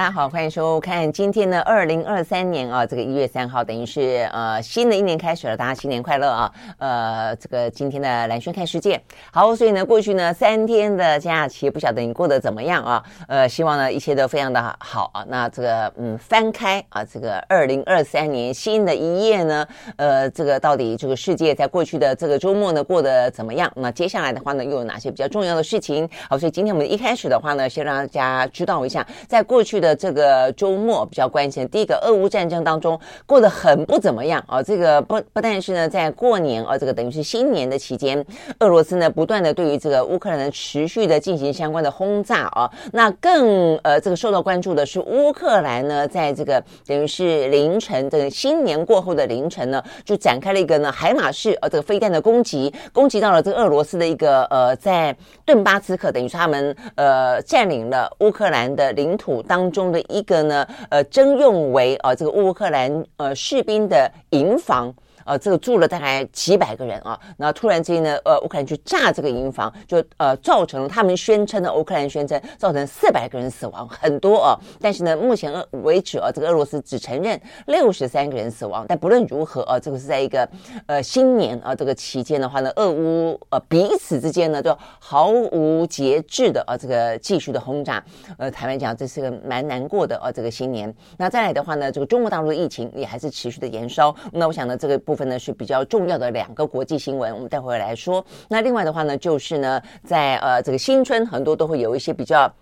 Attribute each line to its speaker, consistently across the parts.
Speaker 1: 大家好，欢迎收看今天的二零二三年啊，这个一月三号，等于是呃新的一年开始了，大家新年快乐啊！呃，这个今天的蓝轩看世界，好，所以呢，过去呢三天的假期，不晓得你过得怎么样啊？呃，希望呢一切都非常的好啊。那这个嗯，翻开啊，这个二零二三年新的一页呢，呃，这个到底这个世界在过去的这个周末呢过得怎么样？那接下来的话呢，又有哪些比较重要的事情？好，所以今天我们一开始的话呢，先让大家知道一下，在过去的。这个周末比较关心，第一个，俄乌战争当中过得很不怎么样啊。这个不不但是呢，在过年啊，这个等于是新年的期间，俄罗斯呢不断的对于这个乌克兰呢持续的进行相关的轰炸啊。那更呃，这个受到关注的是乌克兰呢，在这个等于是凌晨这个新年过后的凌晨呢，就展开了一个呢海马式呃这个飞弹的攻击，攻击到了这个俄罗斯的一个呃在顿巴斯克，等于是他们呃占领了乌克兰的领土当中。的一个呢，呃，征用为啊、呃，这个乌克兰呃士兵的营房。呃，这个住了大概几百个人啊，那突然之间呢，呃，乌克兰去炸这个营房，就呃造成了他们宣称的乌克兰宣称造成四百个人死亡，很多啊。但是呢，目前为止啊，这个俄罗斯只承认六十三个人死亡。但不论如何啊，这个是在一个呃新年啊这个期间的话呢，俄乌呃彼此之间呢就毫无节制的啊这个继续的轰炸。呃，坦白讲，这是个蛮难过的啊这个新年。那再来的话呢，这个中国大陆的疫情也还是持续的延烧。那我想呢，这个。部呢是比较重要的两个国际新闻，我们待会来说。那另外的话呢，就是呢，在呃这个新春，很多都会有一些比较。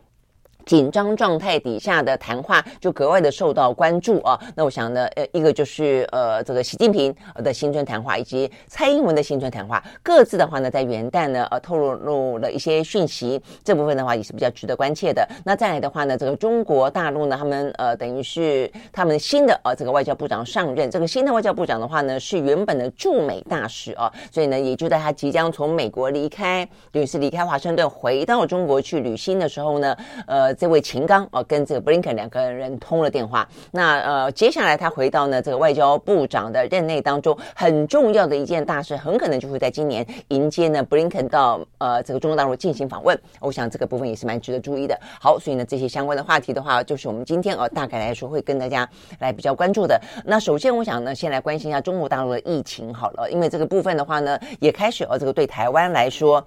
Speaker 1: 紧张状态底下的谈话就格外的受到关注啊。那我想呢，呃，一个就是呃，这个习近平的新春谈话，以及蔡英文的新春谈话，各自的话呢，在元旦呢，呃，透露了一些讯息。这部分的话也是比较值得关切的。那再来的话呢，这个中国大陆呢，他们呃，等于是他们新的呃这个外交部长上任。这个新的外交部长的话呢，是原本的驻美大使啊，所以呢，也就在他即将从美国离开，等于是离开华盛顿回到中国去旅行的时候呢，呃。这位秦刚哦，跟这个布林肯两个人通了电话。那呃，接下来他回到呢这个外交部长的任内当中，很重要的一件大事，很可能就会在今年迎接呢布林肯到呃这个中国大陆进行访问。我想这个部分也是蛮值得注意的。好，所以呢这些相关的话题的话，就是我们今天呃大概来说会跟大家来比较关注的。那首先我想呢，先来关心一下中国大陆的疫情好了，因为这个部分的话呢，也开始呃这个对台湾来说。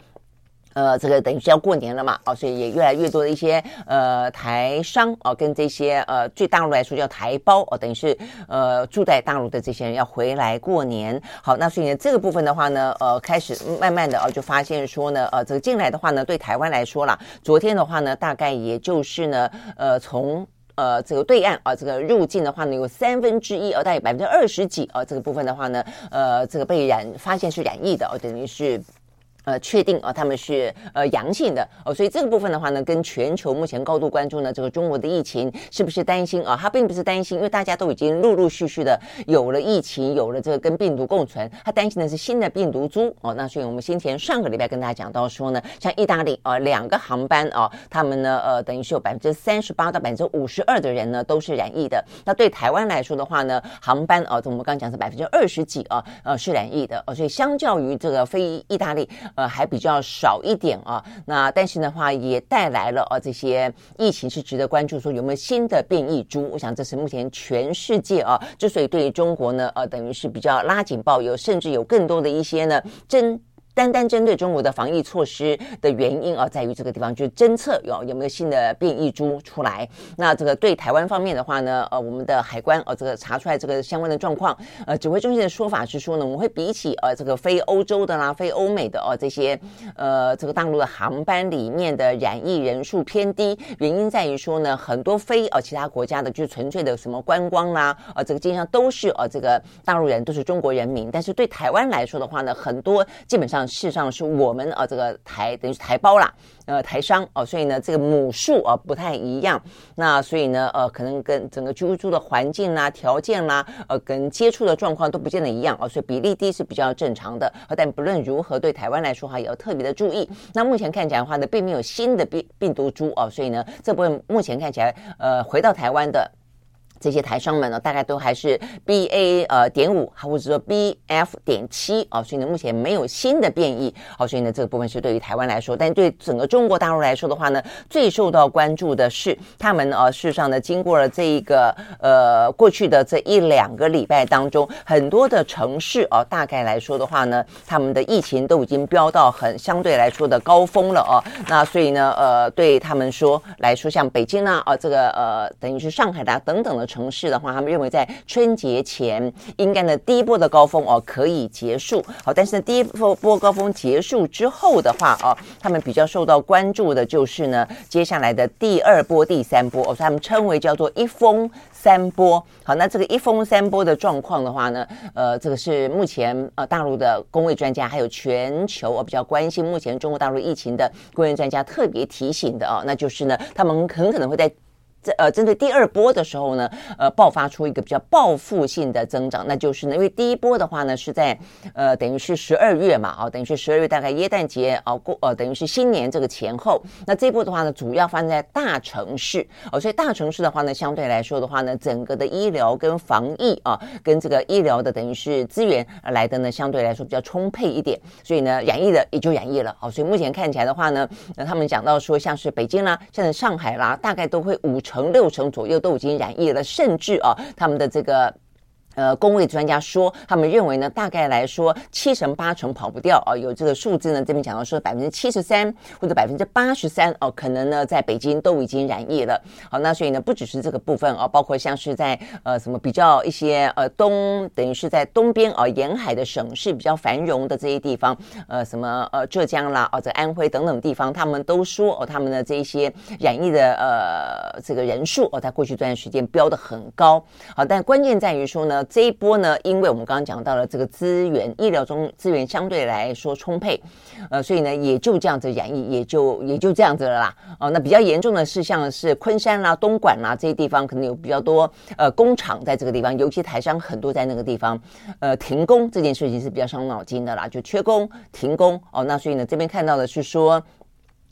Speaker 1: 呃，这个等于是要过年了嘛，哦，所以也越来越多的一些呃台商哦，跟这些呃，对大陆来说叫台胞哦，等于是呃住在大陆的这些人要回来过年。好，那所以呢，这个部分的话呢，呃，开始慢慢的哦，就发现说呢，呃，这个进来的话呢，对台湾来说啦，昨天的话呢，大概也就是呢，呃，从呃这个对岸啊，这个入境的话呢，有三分之一，呃，大概百分之二十几啊，这个部分的话呢，呃，这个被染发现是染疫的哦，等于是。呃，确定啊、哦，他们是呃阳性的哦，所以这个部分的话呢，跟全球目前高度关注呢，这个中国的疫情是不是担心啊？他并不是担心，因为大家都已经陆陆续续的有了疫情，有了这个跟病毒共存，他担心的是新的病毒株哦。那所以我们先前上个礼拜跟大家讲到说呢，像意大利啊、呃，两个航班啊、他们呢呃等于是有百分之三十八到百分之五十二的人呢都是染疫的。那对台湾来说的话呢，航班啊，我们刚刚讲是百分之二十几啊，呃是染疫的哦。所以相较于这个非意大利。呃，还比较少一点啊，那但是的话也带来了啊，这些疫情是值得关注，说有没有新的变异株？我想这是目前全世界啊，之所以对于中国呢，呃，等于是比较拉警报，有甚至有更多的一些呢真。单单针对中国的防疫措施的原因啊，在于这个地方就是侦测有有没有新的变异株出来。那这个对台湾方面的话呢，呃，我们的海关呃，这个查出来这个相关的状况，呃，指挥中心的说法是说呢，我们会比起呃这个非欧洲的啦、非欧美的哦这些呃这个大陆的航班里面的染疫人数偏低，原因在于说呢，很多非呃其他国家的，就纯粹的什么观光啦，呃这个基本上都是呃这个大陆人都是中国人民，但是对台湾来说的话呢，很多基本上。事实上是我们啊这个台等于是台胞啦。呃，台商哦，所以呢，这个母数啊不太一样，那所以呢，呃，可能跟整个居住的环境啦、条件啦，呃，跟接触的状况都不见得一样哦，所以比例低是比较正常的。但不论如何，对台湾来说哈，也要特别的注意。那目前看起来的话呢，并没有新的病病毒株哦，所以呢，这部分目前看起来，呃，回到台湾的。这些台商们呢，大概都还是 B A 呃点五，或者说 B F 点七啊，所以呢，目前没有新的变异，好，所以呢，这个部分是对于台湾来说，但对整个中国大陆来说的话呢，最受到关注的是他们呃，事实上呢，经过了这一个呃过去的这一两个礼拜当中，很多的城市哦，大概来说的话呢，他们的疫情都已经飙到很相对来说的高峰了哦，那所以呢，呃，对他们说来说，像北京啊，啊，这个呃，等于是上海的等等的。城市的话，他们认为在春节前应该呢第一波的高峰哦可以结束，好，但是呢第一波波高峰结束之后的话哦，他们比较受到关注的就是呢接下来的第二波、第三波哦，他们称为叫做一封三波。好，那这个一封三波的状况的话呢，呃，这个是目前呃大陆的公卫专家还有全球哦比较关心目前中国大陆疫情的公卫专家特别提醒的哦，那就是呢他们很可能会在。这呃，针对第二波的时候呢，呃，爆发出一个比较报复性的增长，那就是呢，因为第一波的话呢是在呃，等于是十二月嘛，啊，等于是十二月大概耶诞节啊过呃，等于是新年这个前后，那这一波的话呢，主要发生在大城市哦，所以大城市的话呢，相对来说的话呢，整个的医疗跟防疫啊，跟这个医疗的等于是资源来的呢，相对来说比较充沛一点，所以呢，染疫的也就染疫了，好，所以目前看起来的话呢，那他们讲到说，像是北京啦，像是上海啦，大概都会五。成六成左右都已经染疫了，甚至啊，他们的这个。呃，公卫专家说，他们认为呢，大概来说七成八成跑不掉啊。有这个数字呢，这边讲到说百分之七十三或者百分之八十三哦，可能呢在北京都已经染疫了。好，那所以呢，不只是这个部分啊，包括像是在呃什么比较一些呃东，等于是在东边啊沿海的省市比较繁荣的这些地方，呃什么呃浙江啦，哦这安徽等等地方，他们都说哦，他们的这一些染疫的呃这个人数哦，在过去这段时间飙得很高。好，但关键在于说呢。这一波呢，因为我们刚刚讲到了这个资源，医疗中资源相对来说充沛，呃，所以呢也就这样子染疫，也就也就这样子了啦。哦，那比较严重的是像是昆山啦、东莞啦这些地方，可能有比较多呃工厂在这个地方，尤其台商很多在那个地方，呃，停工这件事情是比较伤脑筋的啦，就缺工停工哦。那所以呢，这边看到的是说。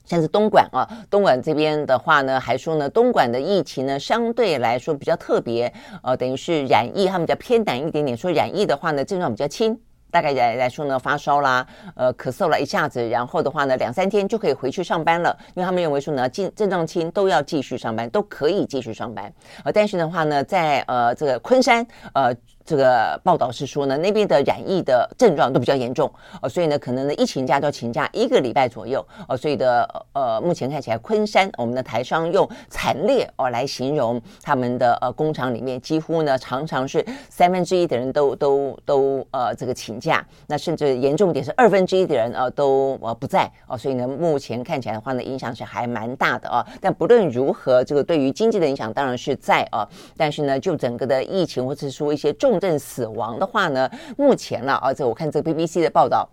Speaker 1: 像是东莞啊，东莞这边的话呢，还说呢，东莞的疫情呢相对来说比较特别，呃，等于是染疫，他们比较偏淡一点点，说染疫的话呢，症状比较轻。大概来来说呢，发烧啦，呃，咳嗽了一下子，然后的话呢，两三天就可以回去上班了，因为他们认为说呢，症症状轻都要继续上班，都可以继续上班。呃，但是的话呢，在呃这个昆山，呃。这个报道是说呢，那边的染疫的症状都比较严重哦，所以呢，可能呢，一请假就要请假一个礼拜左右哦，所以的呃，目前看起来，昆山我们的台商用惨烈哦来形容他们的呃工厂里面，几乎呢常常是三分之一的人都都都呃这个请假，那甚至严重点是二分之一的人呃都呃不在哦，所以呢，目前看起来的话呢，影响是还蛮大的啊。但不论如何，这个对于经济的影响当然是在啊，但是呢，就整个的疫情或者是说一些重症死亡的话呢，目前呢，而且我看这个 BBC 的报道。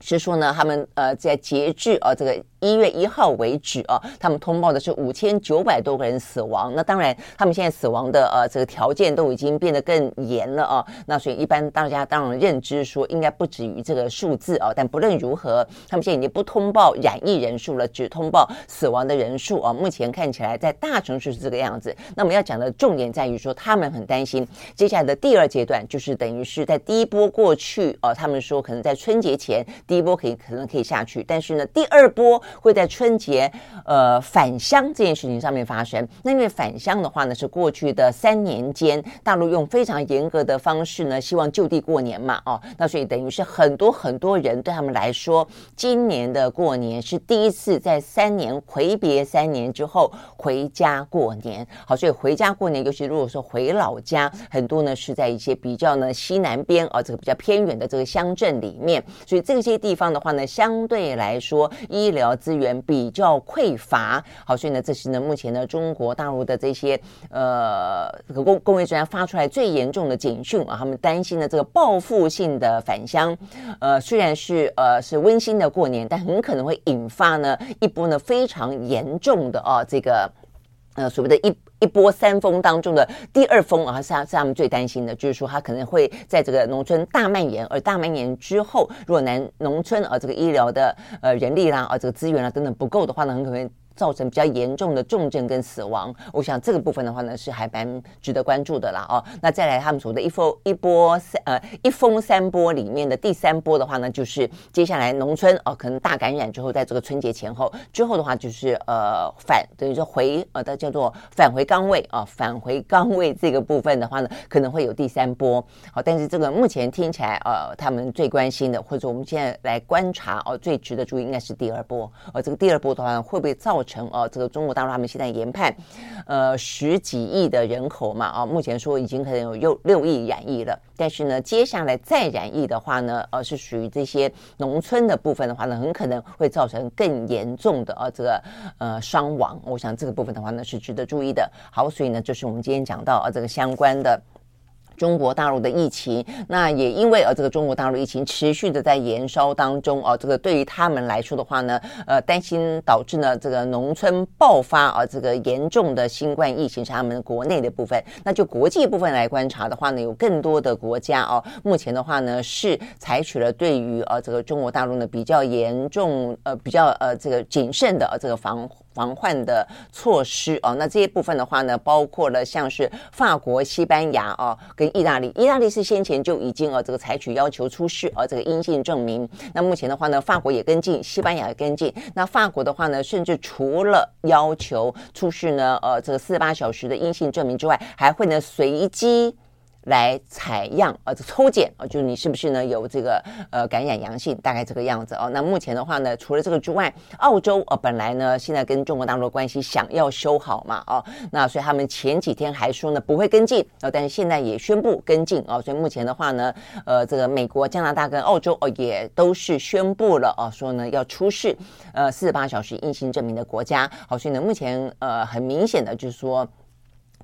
Speaker 1: 是说呢，他们呃在截至啊这个一月一号为止啊，他们通报的是五千九百多个人死亡。那当然，他们现在死亡的呃这个条件都已经变得更严了啊。那所以一般大家当然认知说应该不止于这个数字啊。但不论如何，他们现在已经不通报染疫人数了，只通报死亡的人数啊。目前看起来在大城市是这个样子。那我们要讲的重点在于说，他们很担心接下来的第二阶段，就是等于是在第一波过去啊，他们说可能在春节前。第一波可以可能可以下去，但是呢，第二波会在春节呃返乡这件事情上面发生。那因为返乡的话呢，是过去的三年间，大陆用非常严格的方式呢，希望就地过年嘛，哦，那所以等于是很多很多人对他们来说，今年的过年是第一次在三年回别三年之后回家过年。好，所以回家过年，尤其如果说回老家，很多呢是在一些比较呢西南边啊，这个比较偏远的这个乡镇里面，所以这些。地方的话呢，相对来说，医疗资源比较匮乏。好，所以呢，这是呢目前呢中国大陆的这些呃这个工工业专家发出来最严重的警讯啊，他们担心呢这个报复性的返乡，呃，虽然是呃是温馨的过年，但很可能会引发呢一波呢非常严重的啊这个呃所谓的一。一波三风当中的第二风啊，是是他们最担心的，就是说他可能会在这个农村大蔓延，而大蔓延之后，如果南农村啊这个医疗的呃人力啦啊这个资源啦等等不够的话呢，很可能。造成比较严重的重症跟死亡，我想这个部分的话呢是还蛮值得关注的啦哦。那再来他们说的一波一波三呃一风三波里面的第三波的话呢，就是接下来农村哦可能大感染之后，在这个春节前后之后的话，就是呃返等于说回呃的叫做返回岗位啊，返回岗位这个部分的话呢，可能会有第三波。好，但是这个目前听起来呃他们最关心的，或者我们现在来观察哦，最值得注意应该是第二波。而这个第二波的话会不会造成哦，这个中国大陆他们现在研判，呃，十几亿的人口嘛，啊，目前说已经可能有六六亿染疫了，但是呢，接下来再染疫的话呢，呃，是属于这些农村的部分的话呢，很可能会造成更严重的啊，这个呃伤亡。我想这个部分的话呢，是值得注意的。好，所以呢，就是我们今天讲到啊，这个相关的。中国大陆的疫情，那也因为呃这个中国大陆疫情持续的在延烧当中哦，这个对于他们来说的话呢，呃担心导致呢这个农村爆发啊这个严重的新冠疫情是他们国内的部分。那就国际部分来观察的话呢，有更多的国家哦，目前的话呢是采取了对于呃这个中国大陆呢比较严重呃比较呃这个谨慎的呃这个防。防患的措施哦，那这些部分的话呢，包括了像是法国、西班牙哦，跟意大利。意大利是先前就已经呃这个采取要求出示呃这个阴性证明。那目前的话呢，法国也跟进，西班牙也跟进。那法国的话呢，甚至除了要求出示呢呃这个四十八小时的阴性证明之外，还会呢随机。来采样啊，这抽检啊，就是你是不是呢有这个呃感染阳性，大概这个样子哦。那目前的话呢，除了这个之外，澳洲呃本来呢现在跟中国大陆的关系想要修好嘛哦，那所以他们前几天还说呢不会跟进，但是现在也宣布跟进哦。所以目前的话呢，呃这个美国、加拿大跟澳洲哦也都是宣布了哦，说呢要出示呃四十八小时阴性证明的国家。好，所以呢目前呃很明显的就是说。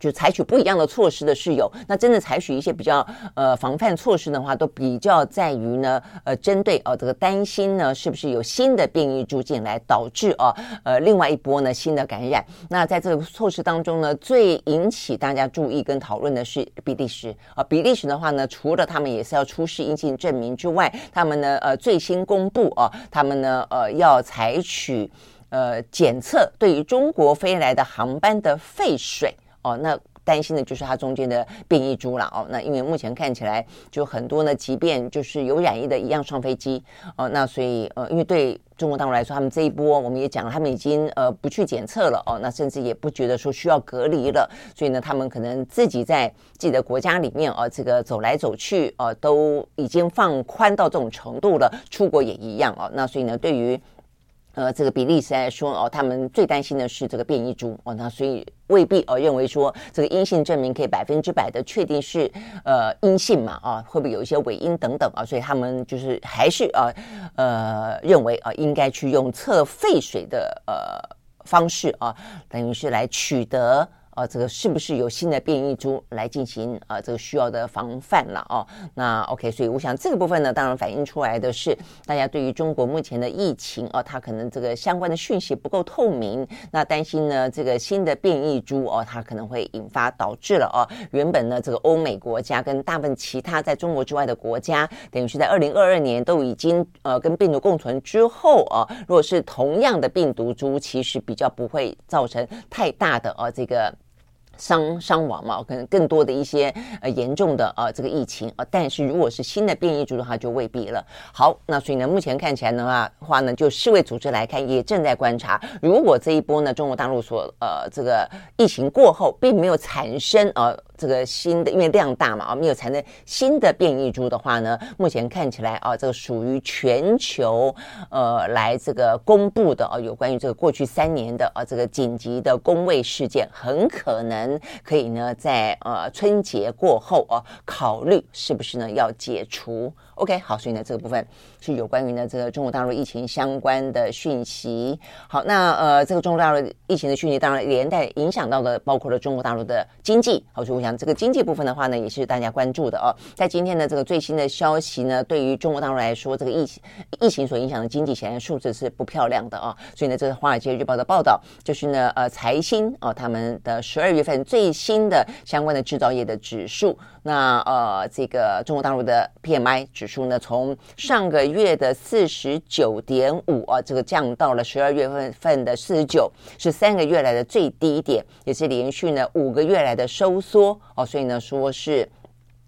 Speaker 1: 就采取不一样的措施的是有，那真的采取一些比较呃防范措施的话，都比较在于呢呃针对哦、呃、这个担心呢是不是有新的变异株进来导致哦呃另外一波呢新的感染。那在这个措施当中呢，最引起大家注意跟讨论的是比利时啊、比利时的话呢，除了他们也是要出示阴性证明之外，他们呢呃最新公布啊、他们呢呃要采取呃检测对于中国飞来的航班的废水。哦，那担心的就是它中间的变异株了哦。那因为目前看起来就很多呢，即便就是有染疫的一样上飞机哦。那所以呃，因为对中国大陆来说，他们这一波我们也讲了，他们已经呃不去检测了哦。那甚至也不觉得说需要隔离了，所以呢，他们可能自己在自己的国家里面哦，这个走来走去哦，都已经放宽到这种程度了，出国也一样哦。那所以呢，对于呃这个比利时来说哦，他们最担心的是这个变异株哦。那所以。未必哦，认为说这个阴性证明可以百分之百的确定是呃阴性嘛啊，会不会有一些伪阴等等啊？所以他们就是还是呃呃认为啊应该去用测废水的呃方式啊，等于是来取得。啊，这个是不是有新的变异株来进行啊？这个需要的防范了哦。那 OK，所以我想这个部分呢，当然反映出来的是大家对于中国目前的疫情啊，它可能这个相关的讯息不够透明，那担心呢这个新的变异株哦，它可能会引发导致了哦，原本呢这个欧美国家跟大部分其他在中国之外的国家，等于是在二零二二年都已经呃跟病毒共存之后啊，如果是同样的病毒株，其实比较不会造成太大的呃这个。伤伤亡嘛，可能更多的一些呃严重的呃这个疫情啊、但是如果是新的变异株的话，就未必了。好，那所以呢，目前看起来的话话呢，就世卫组织来看，也正在观察，如果这一波呢，中国大陆所呃这个疫情过后，并没有产生呃。这个新的，因为量大嘛，啊，没有产生新的变异株的话呢，目前看起来啊，这个属于全球呃来这个公布的啊，有关于这个过去三年的啊这个紧急的公卫事件，很可能可以呢在呃春节过后啊考虑是不是呢要解除 OK，好，所以呢，这个部分是有关于呢这个中国大陆疫情相关的讯息。好，那呃，这个中国大陆疫情的讯息，当然连带影响到的，包括了中国大陆的经济。好，所以讲这个经济部分的话呢，也是大家关注的哦。在今天的这个最新的消息呢，对于中国大陆来说，这个疫情疫情所影响的经济显然数字是不漂亮的哦。所以呢，这个《华尔街日报》的报道就是呢，呃，财新哦，他们的十二月份最新的相关的制造业的指数。那呃，这个中国大陆的 PMI 指数呢，从上个月的四十九点五啊，这个降到了十二月份份的四十九，是三个月来的最低点，也是连续呢五个月来的收缩哦，所以呢说是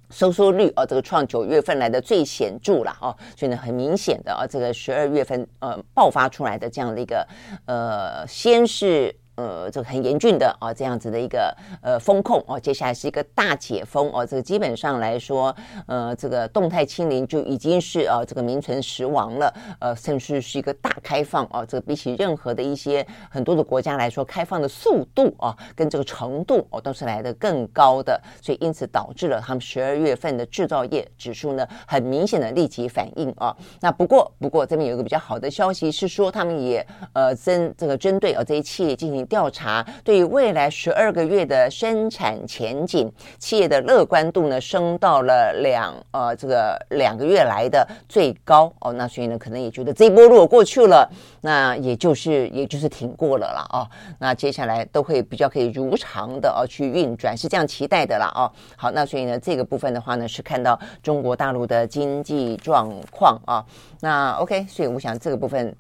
Speaker 1: 收缩率啊，这个创九月份来的最显著了哦，所以呢很明显的啊，这个十二月份呃爆发出来的这样的一个呃，先是。呃，这个很严峻的啊，这样子的一个呃风控哦，接下来是一个大解封哦，这个基本上来说，呃，这个动态清零就已经是啊，这个名存实亡了，呃，甚至是一个大开放哦，这个比起任何的一些很多的国家来说，开放的速度啊，跟这个程度哦，都是来的更高的，所以因此导致了他们十二月份的制造业指数呢，很明显的立即反应啊。那不过不过这边有一个比较好的消息是说，他们也呃针这个针对啊这些企业进行。调查对于未来十二个月的生产前景，企业的乐观度呢升到了两呃这个两个月来的最高哦，那所以呢可能也觉得这一波如果过去了，那也就是也就是挺过了啦哦，那接下来都会比较可以如常的哦去运转，是这样期待的啦哦。好，那所以呢这个部分的话呢是看到中国大陆的经济状况啊，那 OK，所以我想这个部分。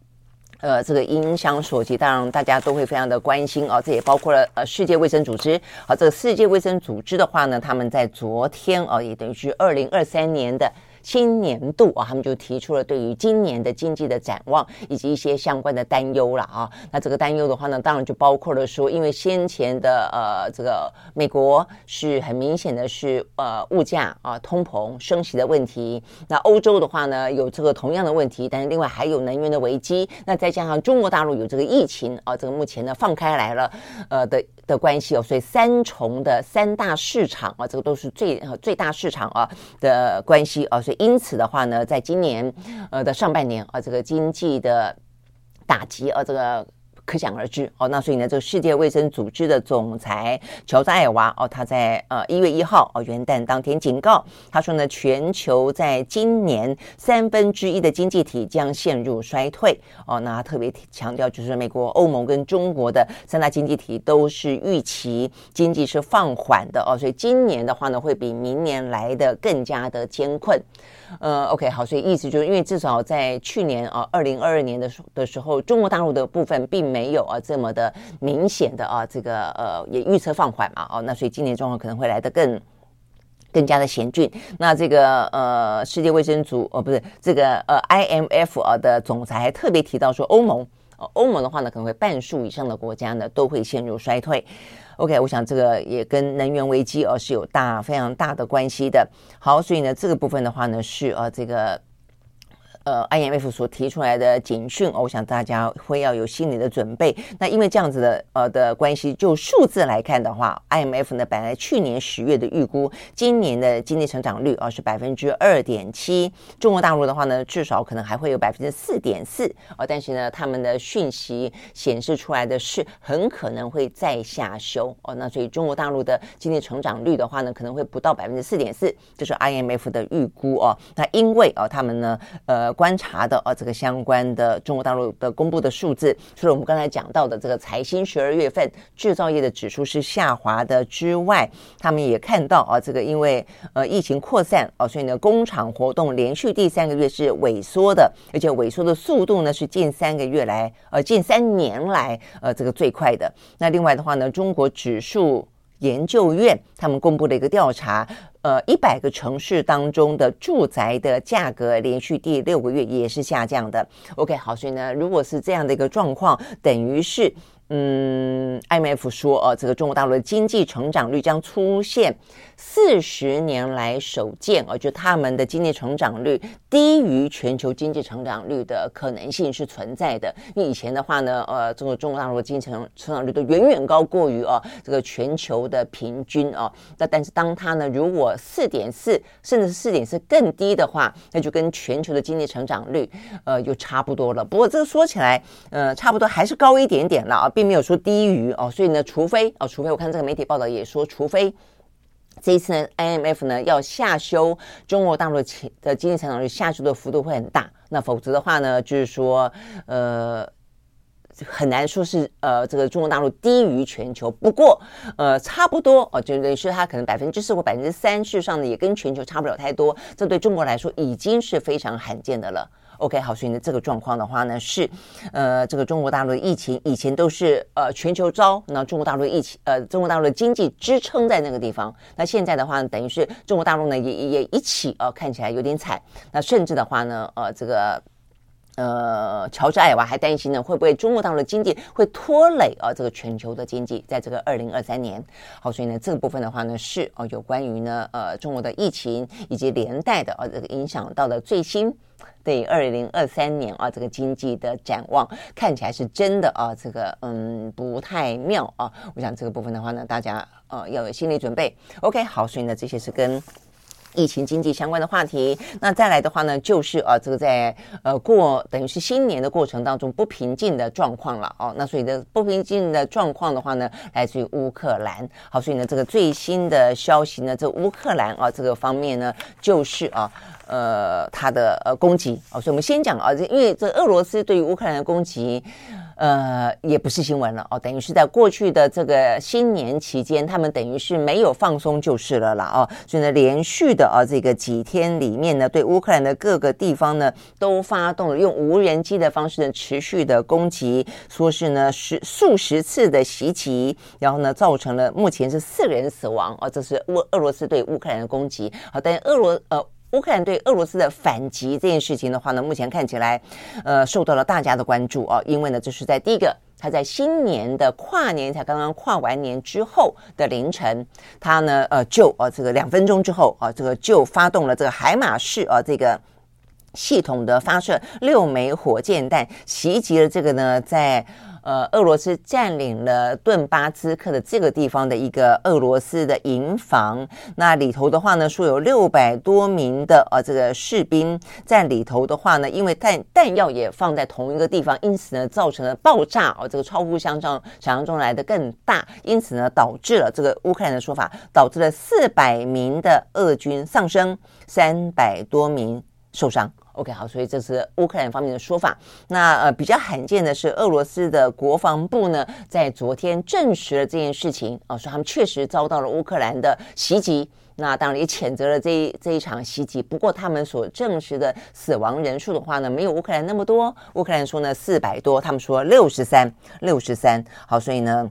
Speaker 1: 呃，这个影响所及，当然大家都会非常的关心啊。这也包括了呃世界卫生组织。好，这个世界卫生组织的话呢，他们在昨天哦，也等于是二零二三年的。新年度啊，他们就提出了对于今年的经济的展望以及一些相关的担忧了啊。那这个担忧的话呢，当然就包括了说，因为先前的呃这个美国是很明显的是呃物价啊通膨升息的问题。那欧洲的话呢，有这个同样的问题，但是另外还有能源的危机。那再加上中国大陆有这个疫情啊，这个目前呢放开来了呃的的关系哦，所以三重的三大市场啊，这个都是最最大市场啊的关系啊，所以。因此的话呢，在今年呃的上半年啊，这个经济的打击啊，这个。可想而知哦，那所以呢，这个世界卫生组织的总裁乔治艾娃哦，他在呃一月一号哦元旦当天警告，他说呢，全球在今年三分之一的经济体将陷入衰退哦。那他特别强调，就是美国、欧盟跟中国的三大经济体都是预期经济是放缓的哦，所以今年的话呢，会比明年来的更加的艰困。呃，OK，好，所以意思就是因为至少在去年啊，二零二二年的时的时候，中国大陆的部分并没有啊这么的明显的啊这个呃也预测放缓嘛，哦，那所以今年状况可能会来得更更加的险峻。那这个呃世界卫生组哦不是这个呃 IMF 啊的总裁还特别提到说，欧盟欧盟的话呢，可能会半数以上的国家呢都会陷入衰退。OK，我想这个也跟能源危机而是有大非常大的关系的。好，所以呢，这个部分的话呢是呃这个。呃，IMF 所提出来的警讯，我想大家会要有心理的准备。那因为这样子的呃的关系，就数字来看的话，IMF 呢本来去年十月的预估，今年的经济成长率啊是百分之二点七，中国大陆的话呢至少可能还会有百分之四点四啊，但是呢他们的讯息显示出来的是很可能会再下修哦。那所以中国大陆的经济成长率的话呢可能会不到百分之四点四，这是 IMF 的预估哦。那因为啊他们呢呃。观察的啊，这个相关的中国大陆的公布的数字，除了我们刚才讲到的这个财新十二月份制造业的指数是下滑的之外，他们也看到啊，这个因为呃疫情扩散啊，所以呢工厂活动连续第三个月是萎缩的，而且萎缩的速度呢是近三个月来呃近三年来呃这个最快的。那另外的话呢，中国指数研究院他们公布了一个调查。呃，一百个城市当中的住宅的价格连续第六个月也是下降的。OK，好，所以呢，如果是这样的一个状况，等于是嗯，IMF 说，呃，这个中国大陆的经济成长率将出现四十年来首见，呃，就他们的经济成长率低于全球经济成长率的可能性是存在的。因为以前的话呢，呃，这个中国大陆的经济成成长率都远远高过于啊、呃、这个全球的平均啊。那、但是当它呢，如果四点四甚至四点四更低的话，那就跟全球的经济成长率呃又差不多了。不过这个说起来，呃，差不多还是高一点点了啊。并没有说低于哦，所以呢，除非哦，除非我看这个媒体报道也说，除非这一次呢，IMF 呢要下修中国大陆的经济成长率，下修的幅度会很大，那否则的话呢，就是说呃很难说是呃这个中国大陆低于全球，不过呃差不多哦，就等于是它可能百分之四或百分之三，事实上呢也跟全球差不了太多，这对中国来说已经是非常罕见的了。OK，好，所以呢，这个状况的话呢，是，呃，这个中国大陆的疫情以前都是呃全球招，那中国大陆的疫情，呃，中国大陆的经济支撑在那个地方，那现在的话呢，等于是中国大陆呢也也一起呃看起来有点惨，那甚至的话呢，呃，这个呃，乔治艾娃还担心呢，会不会中国大陆的经济会拖累啊、呃、这个全球的经济，在这个二零二三年，好，所以呢，这个部分的话呢，是哦、呃、有关于呢呃中国的疫情以及连带的呃这个影响到的最新。对二零二三年啊，这个经济的展望看起来是真的啊，这个嗯不太妙啊。我想这个部分的话呢，大家呃要有心理准备。OK，好，所以呢，这些是跟疫情经济相关的话题。那再来的话呢，就是啊，这个在呃过等于是新年的过程当中不平静的状况了哦。那所以的不平静的状况的话呢，来自于乌克兰。好，所以呢，这个最新的消息呢，这乌克兰啊这个方面呢，就是啊。呃，他的呃攻击哦，所以我们先讲啊，这因为这俄罗斯对于乌克兰的攻击，呃，也不是新闻了哦，等于是在过去的这个新年期间，他们等于是没有放松就是了啦哦，所以呢，连续的啊这个几天里面呢，对乌克兰的各个地方呢，都发动了用无人机的方式呢，持续的攻击，说是呢十数十次的袭击，然后呢，造成了目前是四人死亡哦，这是乌俄罗斯对乌克兰的攻击，好，但俄罗呃。乌克兰对俄罗斯的反击这件事情的话呢，目前看起来，呃，受到了大家的关注啊，因为呢，这是在第一个，他在新年的跨年才刚刚跨完年之后的凌晨，他呢，呃，就呃这个两分钟之后啊，这个就发动了这个海马式啊这个系统的发射六枚火箭弹，袭击了这个呢在。呃，俄罗斯占领了顿巴兹克的这个地方的一个俄罗斯的营房，那里头的话呢，说有六百多名的呃这个士兵在里头的话呢，因为弹弹药也放在同一个地方，因此呢，造成了爆炸哦，这个超乎想象想象中来的更大，因此呢，导致了这个乌克兰的说法，导致了四百名的俄军丧生，三百多名受伤。OK，好，所以这是乌克兰方面的说法。那呃，比较罕见的是，俄罗斯的国防部呢，在昨天证实了这件事情啊，说他们确实遭到了乌克兰的袭击。那当然也谴责了这一这一场袭击。不过他们所证实的死亡人数的话呢，没有乌克兰那么多。乌克兰说呢四百多，他们说六十三，六十三。好，所以呢。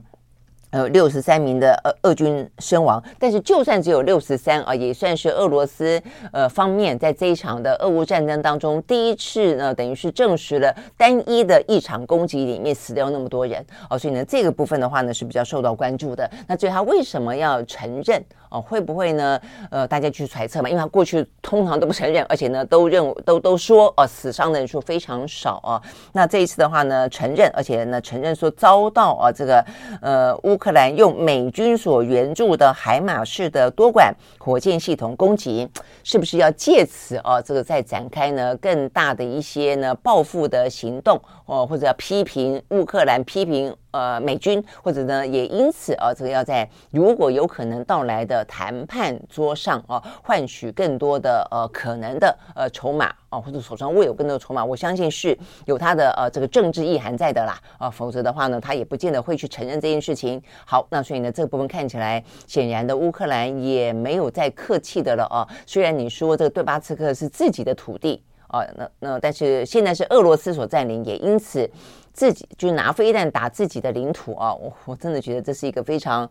Speaker 1: 呃，六十三名的俄俄军身亡，但是就算只有六十三啊，也算是俄罗斯呃方面在这一场的俄乌战争当中第一次呢，等于是证实了单一的一场攻击里面死掉那么多人哦，所以呢这个部分的话呢是比较受到关注的。那至于他为什么要承认哦？会不会呢？呃，大家去揣测嘛，因为他过去通常都不承认，而且呢都认都都说哦，死伤的人数非常少啊。那这一次的话呢承认，而且呢承认说遭到啊这个呃乌克。克兰用美军所援助的海马式的多管火箭系统攻击，是不是要借此啊，这个再展开呢更大的一些呢报复的行动哦，或者要批评乌克兰，批评。呃，美军或者呢，也因此啊，这个要在如果有可能到来的谈判桌上啊，换取更多的呃可能的呃筹码啊，或者手上握有更多的筹码，我相信是有他的呃这个政治意涵在的啦啊，否则的话呢，他也不见得会去承认这件事情。好，那所以呢，这个部分看起来显然的乌克兰也没有再客气的了啊。虽然你说这个顿巴茨克是自己的土地哦，那那但是现在是俄罗斯所占领，也因此。自己就拿飞弹打自己的领土啊！我我真的觉得这是一个非常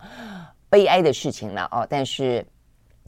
Speaker 1: 悲哀的事情了啊！但是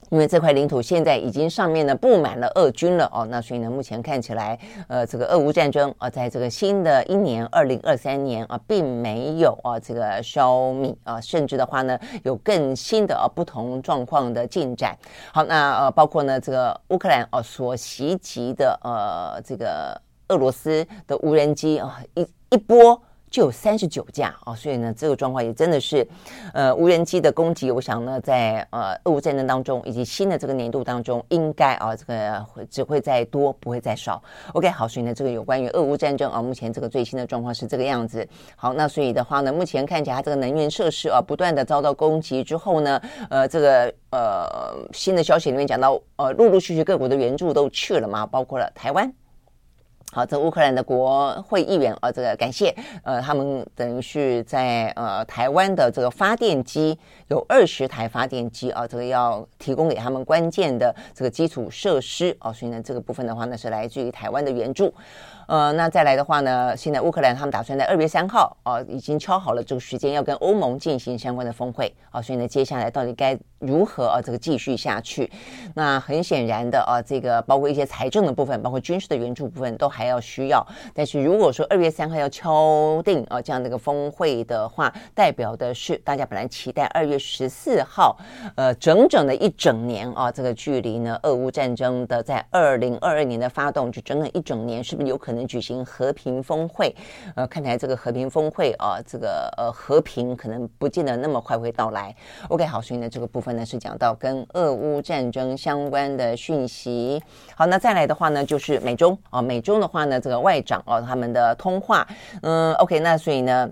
Speaker 1: 因为这块领土现在已经上面呢布满了俄军了哦，那所以呢，目前看起来，呃，这个俄乌战争啊，在这个新的一年二零二三年啊，并没有啊这个消弭啊，甚至的话呢，有更新的啊不同状况的进展。好，那呃，包括呢这个乌克兰啊所袭击的呃这个俄罗斯的无人机啊一一波。就有三十九架啊，所以呢，这个状况也真的是，呃，无人机的攻击，我想呢，在呃俄乌战争当中，以及新的这个年度当中，应该啊，这个只会再多，不会再少。OK，好，所以呢，这个有关于俄乌战争啊，目前这个最新的状况是这个样子。好，那所以的话呢，目前看起来它这个能源设施啊，不断的遭到攻击之后呢，呃，这个呃新的消息里面讲到，呃，陆陆续续各国的援助都去了嘛，包括了台湾。好，这乌克兰的国会议员啊，这个感谢，呃，他们等于是在呃台湾的这个发电机有二十台发电机啊，这个要提供给他们关键的这个基础设施啊，所以呢，这个部分的话呢是来自于台湾的援助。呃，那再来的话呢，现在乌克兰他们打算在二月三号啊，已经敲好了这个时间，要跟欧盟进行相关的峰会啊，所以呢，接下来到底该如何啊这个继续下去？那很显然的啊，这个包括一些财政的部分，包括军事的援助部分，都还要需要。但是如果说二月三号要敲定啊这样的一个峰会的话，代表的是大家本来期待二月十四号，呃，整整的一整年啊，这个距离呢，俄乌战争的在二零二二年的发动，就整整一整年，是不是有可能？能举行和平峰会，呃，看来这个和平峰会啊，这个呃和平可能不见得那么快会到来。OK，好，所以呢，这个部分呢是讲到跟俄乌战争相关的讯息。好，那再来的话呢，就是美中啊，美中的话呢，这个外长啊，他们的通话，嗯，OK，那所以呢。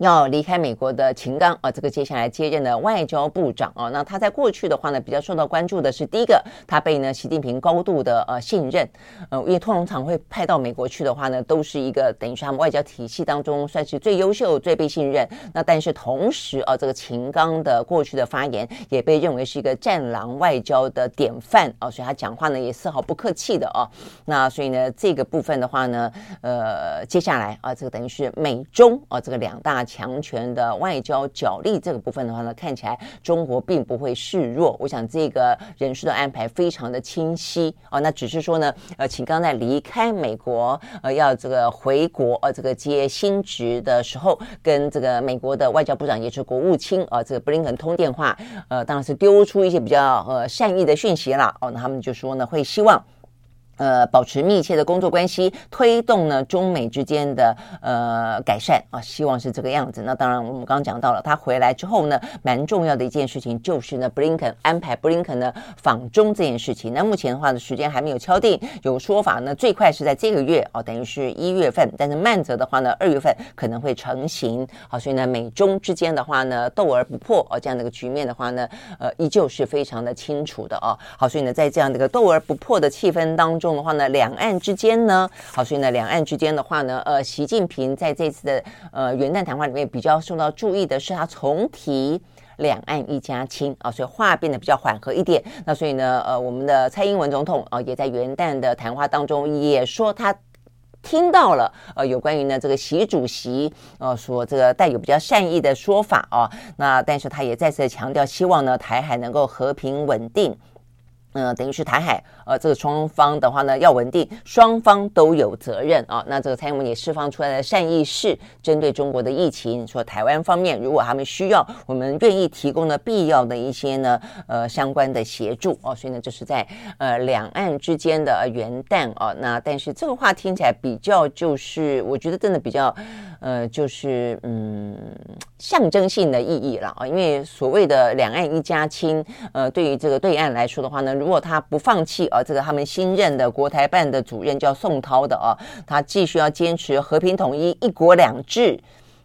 Speaker 1: 要离开美国的秦刚啊，这个接下来接任的外交部长啊，那他在过去的话呢，比较受到关注的是第一个，他被呢习近平高度的呃信任，呃，因为通常会派到美国去的话呢，都是一个等于是他们外交体系当中算是最优秀、最被信任。那但是同时啊，这个秦刚的过去的发言也被认为是一个战狼外交的典范啊，所以他讲话呢也丝毫不客气的啊。那所以呢，这个部分的话呢，呃，接下来啊，这个等于是美中啊这个两大。强权的外交角力这个部分的话呢，看起来中国并不会示弱。我想这个人事的安排非常的清晰哦。那只是说呢，呃，请刚在离开美国，呃，要这个回国，呃，这个接新职的时候，跟这个美国的外交部长也是国务卿啊，呃，这个布林肯通电话，呃，当然是丢出一些比较呃善意的讯息了哦。那他们就说呢，会希望。呃，保持密切的工作关系，推动呢中美之间的呃改善啊，希望是这个样子。那当然，我们刚刚讲到了，他回来之后呢，蛮重要的一件事情就是呢，布林肯安排布林肯呢访中这件事情。那目前的话呢，时间还没有敲定，有说法呢，最快是在这个月哦，等于是一月份，但是慢则的话呢，二月份可能会成型。好，所以呢，美中之间的话呢，斗而不破哦，这样的一个局面的话呢，呃，依旧是非常的清楚的哦。好，所以呢，在这样的一个斗而不破的气氛当中。的话呢，两岸之间呢，好，所以呢，两岸之间的话呢，呃，习近平在这次的呃元旦谈话里面比较受到注意的是，他重提两岸一家亲啊，所以话变得比较缓和一点。那所以呢，呃，我们的蔡英文总统啊，也在元旦的谈话当中也说他听到了呃有关于呢这个习主席呃说这个带有比较善意的说法啊，那但是他也再次强调，希望呢台海能够和平稳定。呃，等于是台海，呃，这个双方的话呢，要稳定，双方都有责任啊。那这个蔡英文也释放出来的善意是针对中国的疫情，说台湾方面如果他们需要，我们愿意提供的必要的一些呢，呃，相关的协助哦。所以呢，这是在呃两岸之间的元旦啊。那但是这个话听起来比较就是，我觉得真的比较，呃，就是嗯，象征性的意义了啊。因为所谓的两岸一家亲，呃，对于这个对岸来说的话呢。如果他不放弃啊，这个他们新任的国台办的主任叫宋涛的啊，他继续要坚持和平统一、一国两制，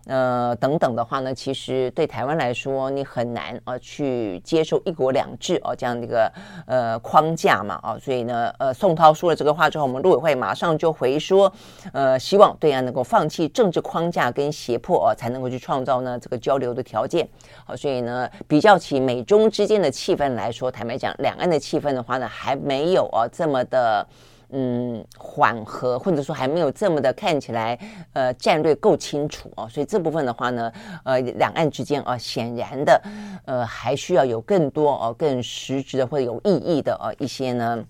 Speaker 1: 呃等等的话呢，其实对台湾来说，你很难啊去接受一国两制哦这样的一个呃框架嘛啊，所以呢，呃宋涛说了这个话之后，我们陆委会马上就回说，呃希望对岸能够放弃政治框架跟胁迫啊，才能够去创造呢这个交流的条件。好，所以呢，比较起美中之间的气氛来说，坦白讲，两岸的气氛的话呢，还没有啊这么的嗯缓和，或者说还没有这么的看起来呃战略够清楚哦，所以这部分的话呢，呃两岸之间啊显然的呃还需要有更多哦更实质的或者有意义的呃一些呢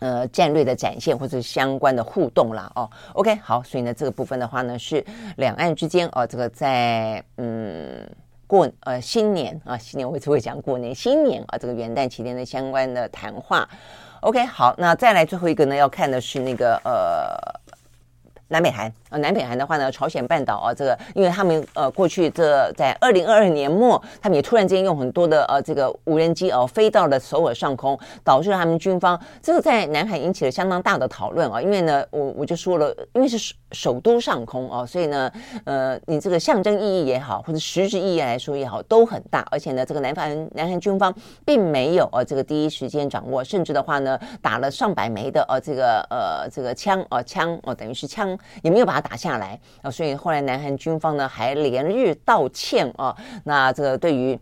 Speaker 1: 呃战略的展现或者相关的互动啦哦。OK 好，所以呢这个部分的话呢是两岸之间哦这个在嗯。过呃新年啊，新年我只会讲过年，新年啊，这个元旦期间的相关的谈话。OK，好，那再来最后一个呢，要看的是那个呃南北韩。呃，南北韩的话呢，朝鲜半岛啊，这个因为他们呃过去这在二零二二年末，他们也突然间用很多的呃这个无人机哦、飞到了首尔上空，导致他们军方这个在南海引起了相当大的讨论啊。因为呢，我我就说了，因为是首首都上空啊，所以呢，呃，你这个象征意义也好，或者实质意义来说也好，都很大。而且呢，这个南韩南韩军方并没有呃这个第一时间掌握，甚至的话呢，打了上百枚的呃这个呃这个枪呃枪哦、等于是枪也没有把它打下来啊，所以后来南韩军方呢还连日道歉啊，那这个对于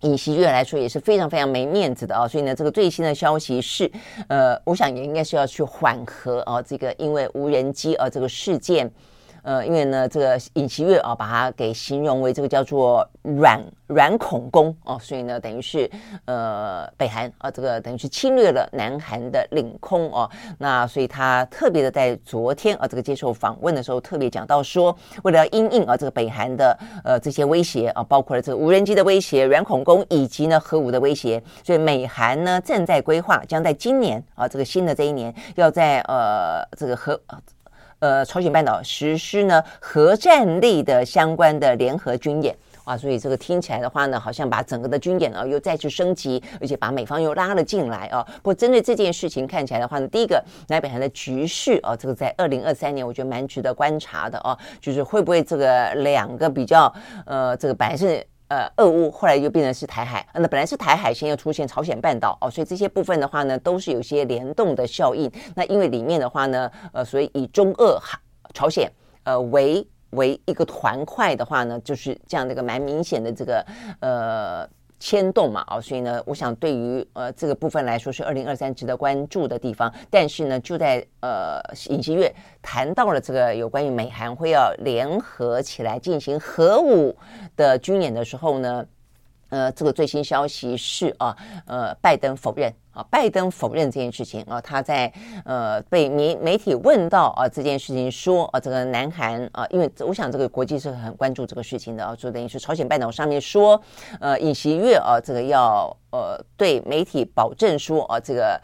Speaker 1: 尹锡悦来说也是非常非常没面子的啊，所以呢，这个最新的消息是，呃，我想也应该是要去缓和啊，这个因为无人机啊这个事件。呃，因为呢，这个尹锡悦啊，把它给形容为这个叫做软软恐攻哦，所以呢，等于是呃，北韩啊，这个等于是侵略了南韩的领空哦。那所以他特别的在昨天啊，这个接受访问的时候，特别讲到说，为了要因应啊这个北韩的呃这些威胁啊，包括了这个无人机的威胁、软恐攻以及呢核武的威胁，所以美韩呢正在规划，将在今年啊这个新的这一年，要在呃这个核。呃，朝鲜半岛实施呢核战力的相关的联合军演啊，所以这个听起来的话呢，好像把整个的军演啊又再次升级，而且把美方又拉了进来啊。不过针对这件事情看起来的话呢，第一个南北韩的局势啊，这个在二零二三年我觉得蛮值得观察的啊，就是会不会这个两个比较呃，这个本来是。呃，俄乌后来又变成是台海，那本来是台海，现在又出现朝鲜半岛哦，所以这些部分的话呢，都是有些联动的效应。那因为里面的话呢，呃，所以以中俄朝鲜呃为为一个团块的话呢，就是这样的一个蛮明显的这个呃。牵动嘛，哦，所以呢，我想对于呃这个部分来说是二零二三值得关注的地方。但是呢，就在呃尹锡悦谈到了这个有关于美韩会要联合起来进行核武的军演的时候呢，呃，这个最新消息是啊，呃，拜登否认。啊，拜登否认这件事情啊，他在呃被媒媒体问到啊这件事情说啊，这个南韩啊，因为我想这个国际是很关注这个事情的啊，就等于是朝鲜半岛上面说，呃，尹锡悦啊，这个要呃对媒体保证说啊，这个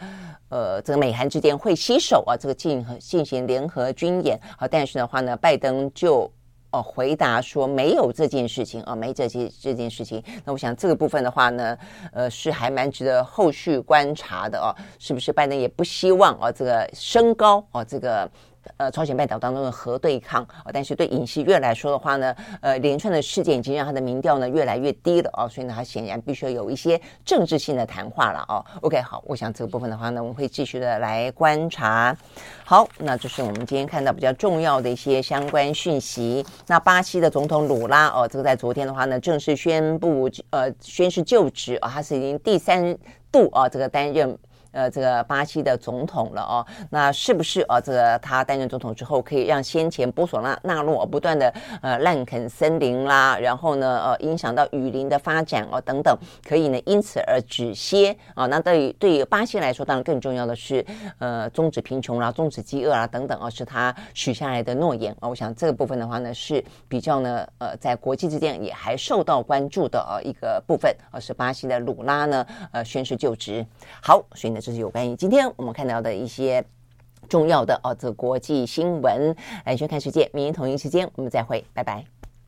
Speaker 1: 呃这个美韩之间会携手啊，这个进进行联合军演啊，但是的话呢，拜登就。哦，回答说没有这件事情啊，没这些这件事情。那我想这个部分的话呢，呃，是还蛮值得后续观察的哦，是不是拜登也不希望哦，这个升高哦，这个。呃，朝鲜半岛当中的核对抗，但是对尹锡悦来说的话呢，呃，连串的事件已经让他的民调呢越来越低了哦，所以呢，他显然必须要有一些政治性的谈话了哦。OK，好，我想这个部分的话呢，我们会继续的来观察。好，那这是我们今天看到比较重要的一些相关讯息。那巴西的总统鲁拉哦，这个在昨天的话呢，正式宣布呃宣誓就职啊，哦，他是已经第三度啊，这个担任。呃，这个巴西的总统了哦，那是不是啊？这个他担任总统之后，可以让先前波索纳纳洛不断的呃滥垦森林啦，然后呢呃影响到雨林的发展哦等等，可以呢因此而止歇啊？那对于对于巴西来说，当然更重要的是呃终止贫穷啦、终止饥饿啦等等啊，是他许下来的诺言啊。我想这个部分的话呢，是比较呢呃在国际之间也还受到关注的啊一个部分啊，是巴西的鲁拉呢呃宣誓就职。好，所以呢。这是有关于今天我们看到的一些重要的哦，这国际新闻。来，宣看世界，明天同一时间我们再会，拜拜。